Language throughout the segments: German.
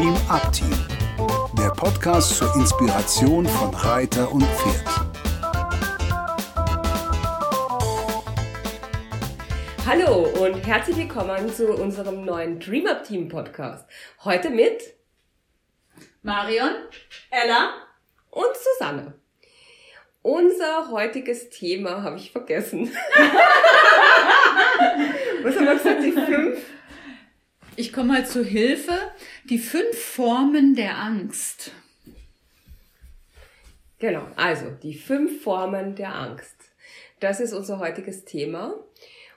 Dream Up Team, der Podcast zur Inspiration von Reiter und Pferd. Hallo und herzlich willkommen zu unserem neuen Dream Up Team Podcast. Heute mit Marion, Ella und Susanne. Unser heutiges Thema habe ich vergessen. Was haben wir gesagt? Die fünf? Ich komme mal zu Hilfe. Die fünf Formen der Angst. Genau, also die fünf Formen der Angst. Das ist unser heutiges Thema.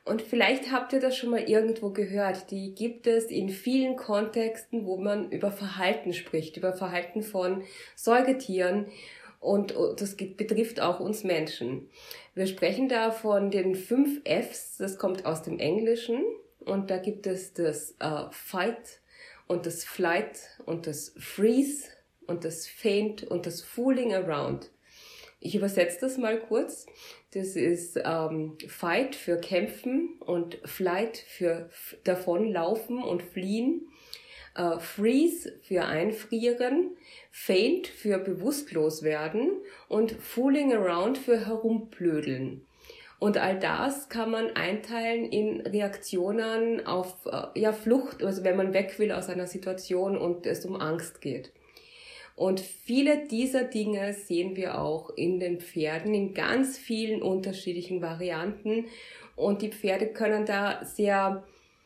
Und vielleicht habt ihr das schon mal irgendwo gehört. Die gibt es in vielen Kontexten, wo man über Verhalten spricht, über Verhalten von Säugetieren. Und das betrifft auch uns Menschen. Wir sprechen da von den fünf Fs. Das kommt aus dem Englischen. Und da gibt es das äh, Fight und das Flight und das Freeze und das Faint und das Fooling Around. Ich übersetze das mal kurz. Das ist ähm, Fight für Kämpfen und Flight für davonlaufen und fliehen. Äh, freeze für Einfrieren, Faint für bewusstlos werden und Fooling Around für Herumblödeln. Und all das kann man einteilen in Reaktionen auf äh, ja, Flucht, also wenn man weg will aus einer Situation und es um Angst geht. Und viele dieser Dinge sehen wir auch in den Pferden in ganz vielen unterschiedlichen Varianten. Und die Pferde können da sehr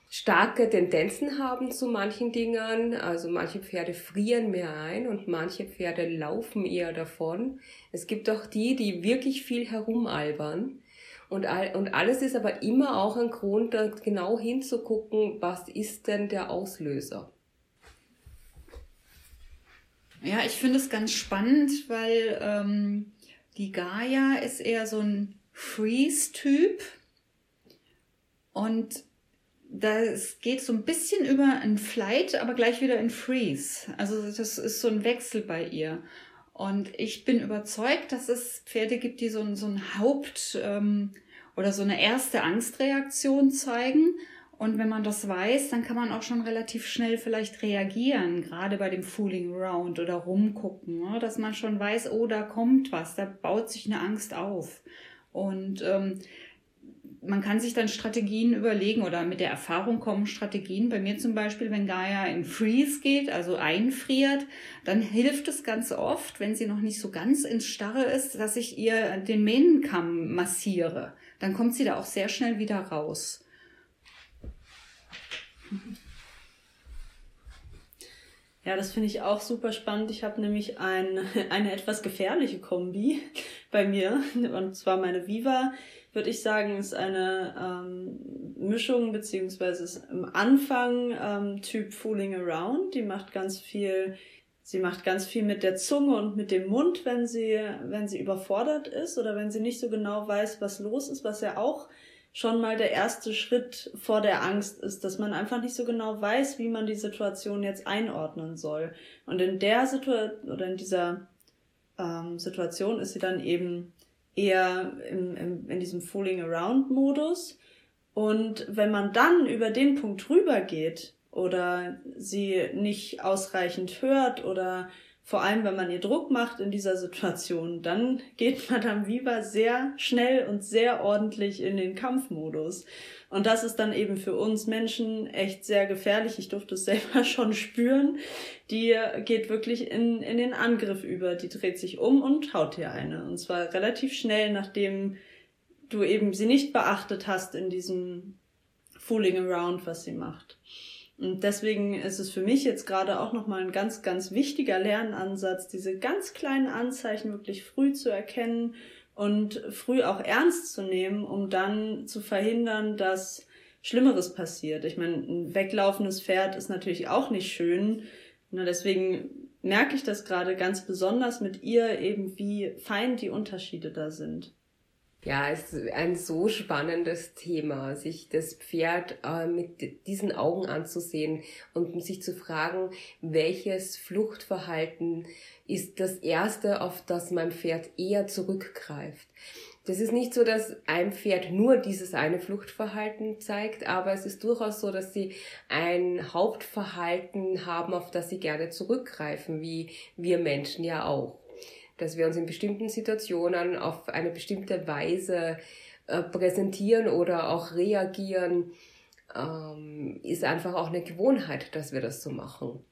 starke Tendenzen haben zu manchen Dingen. Also manche Pferde frieren mehr ein und manche Pferde laufen eher davon. Es gibt auch die, die wirklich viel herumalbern. Und, all, und alles ist aber immer auch ein Grund, da genau hinzugucken, was ist denn der Auslöser. Ja, ich finde es ganz spannend, weil ähm, die Gaia ist eher so ein Freeze-Typ. Und das geht so ein bisschen über ein Flight, aber gleich wieder in Freeze. Also das ist so ein Wechsel bei ihr. Und ich bin überzeugt, dass es Pferde gibt, die so ein, so ein Haupt- ähm, oder so eine erste Angstreaktion zeigen. Und wenn man das weiß, dann kann man auch schon relativ schnell vielleicht reagieren, gerade bei dem Fooling Around oder rumgucken, ne? dass man schon weiß, oh, da kommt was, da baut sich eine Angst auf. Und ähm, man kann sich dann Strategien überlegen oder mit der Erfahrung kommen Strategien. Bei mir zum Beispiel, wenn Gaia in Freeze geht, also einfriert, dann hilft es ganz oft, wenn sie noch nicht so ganz ins Starre ist, dass ich ihr den Mähnenkamm massiere. Dann kommt sie da auch sehr schnell wieder raus. Ja, das finde ich auch super spannend. Ich habe nämlich ein, eine etwas gefährliche Kombi bei mir. Und zwar meine Viva würde ich sagen, ist eine ähm, Mischung, beziehungsweise ist im Anfang ähm, Typ Fooling Around. Die macht ganz viel, sie macht ganz viel mit der Zunge und mit dem Mund, wenn sie, wenn sie überfordert ist oder wenn sie nicht so genau weiß, was los ist, was ja auch schon mal der erste Schritt vor der Angst ist, dass man einfach nicht so genau weiß, wie man die Situation jetzt einordnen soll. Und in der Situation oder in dieser ähm, Situation ist sie dann eben eher im, im, in diesem Fooling Around Modus. Und wenn man dann über den Punkt rübergeht oder sie nicht ausreichend hört oder vor allem, wenn man ihr Druck macht in dieser Situation, dann geht Madame Viva sehr schnell und sehr ordentlich in den Kampfmodus. Und das ist dann eben für uns Menschen echt sehr gefährlich. Ich durfte es selber schon spüren. Die geht wirklich in, in den Angriff über. Die dreht sich um und haut dir eine. Und zwar relativ schnell, nachdem du eben sie nicht beachtet hast in diesem Fooling Around, was sie macht. Und deswegen ist es für mich jetzt gerade auch nochmal ein ganz, ganz wichtiger Lernansatz, diese ganz kleinen Anzeichen wirklich früh zu erkennen und früh auch ernst zu nehmen, um dann zu verhindern, dass Schlimmeres passiert. Ich meine, ein weglaufendes Pferd ist natürlich auch nicht schön. Na, deswegen merke ich das gerade ganz besonders mit ihr eben, wie fein die Unterschiede da sind. Ja, es ist ein so spannendes Thema, sich das Pferd äh, mit diesen Augen anzusehen und sich zu fragen, welches Fluchtverhalten ist das erste, auf das mein Pferd eher zurückgreift. das ist nicht so, dass ein Pferd nur dieses eine Fluchtverhalten zeigt, aber es ist durchaus so, dass sie ein Hauptverhalten haben, auf das sie gerne zurückgreifen, wie wir Menschen ja auch. Dass wir uns in bestimmten Situationen auf eine bestimmte Weise äh, präsentieren oder auch reagieren, ähm, ist einfach auch eine Gewohnheit, dass wir das so machen.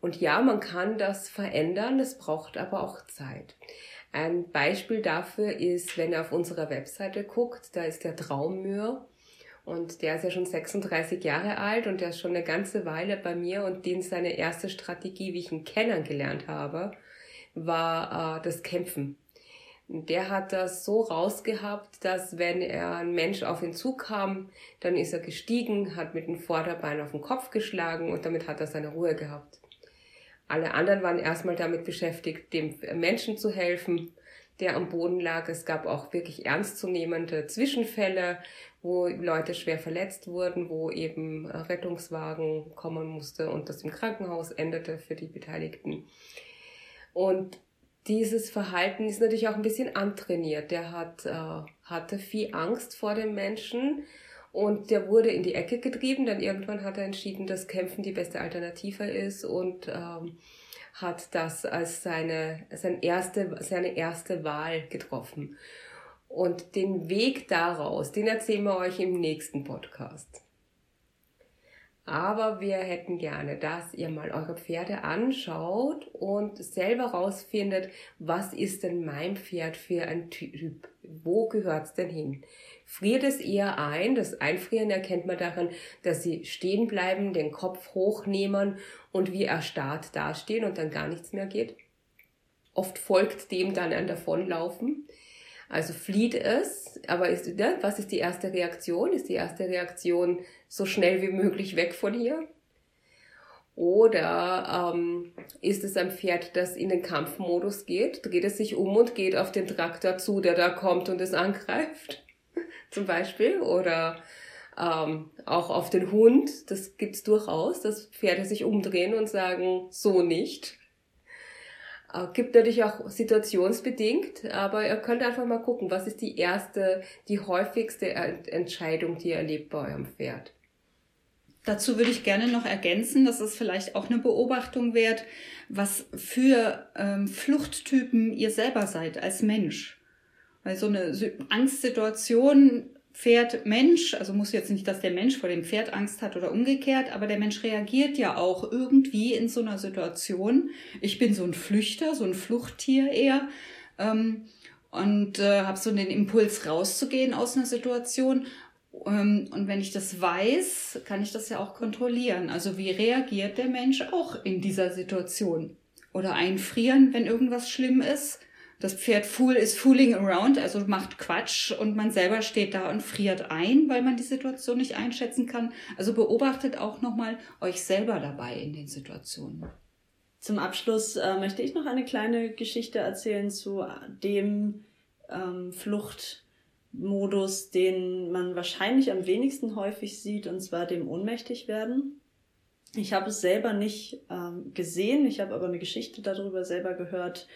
Und ja, man kann das verändern, es braucht aber auch Zeit. Ein Beispiel dafür ist, wenn ihr auf unserer Webseite guckt, da ist der Traummür und der ist ja schon 36 Jahre alt und der ist schon eine ganze Weile bei mir und den seine erste Strategie, wie ich ihn kennengelernt habe, war äh, das Kämpfen. Der hat das so rausgehabt, dass wenn er ein Mensch auf ihn zukam, dann ist er gestiegen, hat mit dem Vorderbein auf den Kopf geschlagen und damit hat er seine Ruhe gehabt. Alle anderen waren erstmal damit beschäftigt, dem Menschen zu helfen, der am Boden lag. Es gab auch wirklich ernstzunehmende Zwischenfälle, wo Leute schwer verletzt wurden, wo eben Rettungswagen kommen musste und das im Krankenhaus endete für die Beteiligten. Und dieses Verhalten ist natürlich auch ein bisschen antrainiert. Der hat, äh, hatte viel Angst vor dem Menschen und der wurde in die Ecke getrieben, dann irgendwann hat er entschieden, dass Kämpfen die beste Alternative ist und ähm, hat das als seine, seine, erste, seine erste Wahl getroffen. Und den Weg daraus, den erzählen wir euch im nächsten Podcast. Aber wir hätten gerne, dass ihr mal eure Pferde anschaut und selber rausfindet, was ist denn mein Pferd für ein Typ? Wo gehört's denn hin? friert es eher ein. Das Einfrieren erkennt man daran, dass sie stehen bleiben, den Kopf hochnehmen und wie erstarrt dastehen und dann gar nichts mehr geht. Oft folgt dem dann ein Davonlaufen. Also flieht es, aber ist, ne, was ist die erste Reaktion? Ist die erste Reaktion so schnell wie möglich weg von hier? Oder ähm, ist es ein Pferd, das in den Kampfmodus geht? Dreht es sich um und geht auf den Traktor zu, der da kommt und es angreift? zum Beispiel oder ähm, auch auf den Hund. Das gibt's durchaus, dass Pferde sich umdrehen und sagen, so nicht. Äh, gibt natürlich auch situationsbedingt, aber ihr könnt einfach mal gucken, was ist die erste, die häufigste Entscheidung, die ihr erlebt bei eurem Pferd. Dazu würde ich gerne noch ergänzen, dass es vielleicht auch eine Beobachtung wert, was für ähm, Fluchttypen ihr selber seid als Mensch. Weil so eine Angstsituation Pferd Mensch, also muss jetzt nicht, dass der Mensch vor dem Pferd Angst hat oder umgekehrt, aber der Mensch reagiert ja auch irgendwie in so einer Situation. Ich bin so ein Flüchter, so ein Fluchttier eher ähm, und äh, habe so den Impuls rauszugehen aus einer Situation. Ähm, und wenn ich das weiß, kann ich das ja auch kontrollieren. Also wie reagiert der Mensch auch in dieser Situation? Oder einfrieren, wenn irgendwas schlimm ist das Pferd fool ist fooling around, also macht Quatsch und man selber steht da und friert ein, weil man die Situation nicht einschätzen kann. Also beobachtet auch nochmal euch selber dabei in den Situationen. Zum Abschluss äh, möchte ich noch eine kleine Geschichte erzählen zu dem ähm, Fluchtmodus, den man wahrscheinlich am wenigsten häufig sieht, und zwar dem Ohnmächtigwerden. Ich habe es selber nicht ähm, gesehen, ich habe aber eine Geschichte darüber selber gehört,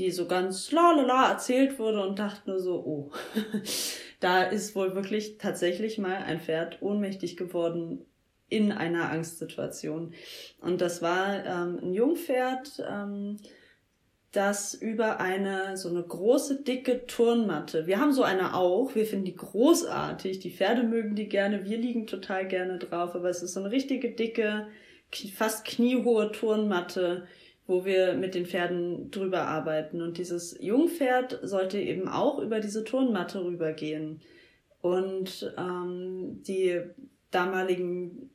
die so ganz la la la erzählt wurde und dachte nur so, oh, da ist wohl wirklich tatsächlich mal ein Pferd ohnmächtig geworden in einer Angstsituation. Und das war ähm, ein Jungpferd, ähm, das über eine so eine große dicke Turnmatte. Wir haben so eine auch, wir finden die großartig, die Pferde mögen die gerne, wir liegen total gerne drauf, aber es ist so eine richtige dicke, fast kniehohe Turnmatte, wo wir mit den Pferden drüber arbeiten. Und dieses Jungpferd sollte eben auch über diese Turnmatte rübergehen. Und ähm, die damaligen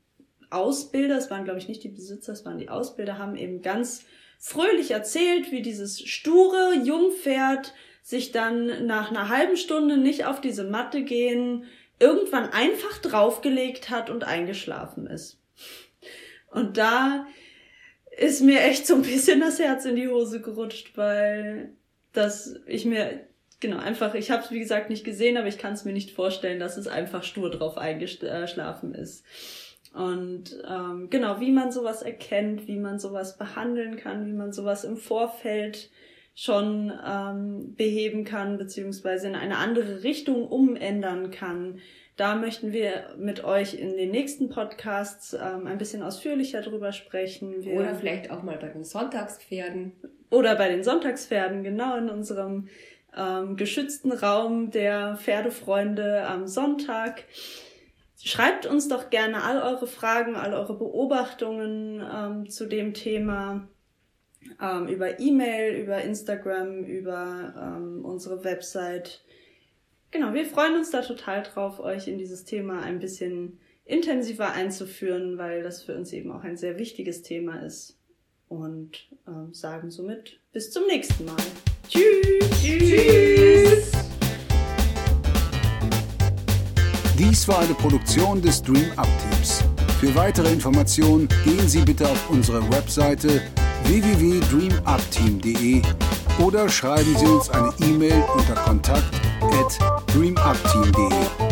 Ausbilder, es waren glaube ich nicht die Besitzer, es waren die Ausbilder, haben eben ganz fröhlich erzählt, wie dieses sture Jungpferd sich dann nach einer halben Stunde nicht auf diese Matte gehen, irgendwann einfach draufgelegt hat und eingeschlafen ist. Und da ist mir echt so ein bisschen das Herz in die Hose gerutscht, weil das ich mir genau einfach, ich habe es wie gesagt nicht gesehen, aber ich kann es mir nicht vorstellen, dass es einfach stur drauf eingeschlafen ist. Und ähm, genau, wie man sowas erkennt, wie man sowas behandeln kann, wie man sowas im Vorfeld schon ähm, beheben kann, beziehungsweise in eine andere Richtung umändern kann. Da möchten wir mit euch in den nächsten Podcasts ähm, ein bisschen ausführlicher drüber sprechen. Wir Oder vielleicht auch mal bei den Sonntagspferden. Oder bei den Sonntagspferden, genau in unserem ähm, geschützten Raum der Pferdefreunde am Sonntag. Schreibt uns doch gerne all eure Fragen, all eure Beobachtungen ähm, zu dem Thema ähm, über E-Mail, über Instagram, über ähm, unsere Website. Genau, wir freuen uns da total drauf, euch in dieses Thema ein bisschen intensiver einzuführen, weil das für uns eben auch ein sehr wichtiges Thema ist. Und ähm, sagen somit bis zum nächsten Mal. Tschüss! Tschüss! Dies war eine Produktion des Dream Up Teams. Für weitere Informationen gehen Sie bitte auf unsere Webseite www.dreamupteam.de oder schreiben Sie uns eine E-Mail unter kontakt at dreamupteam.de.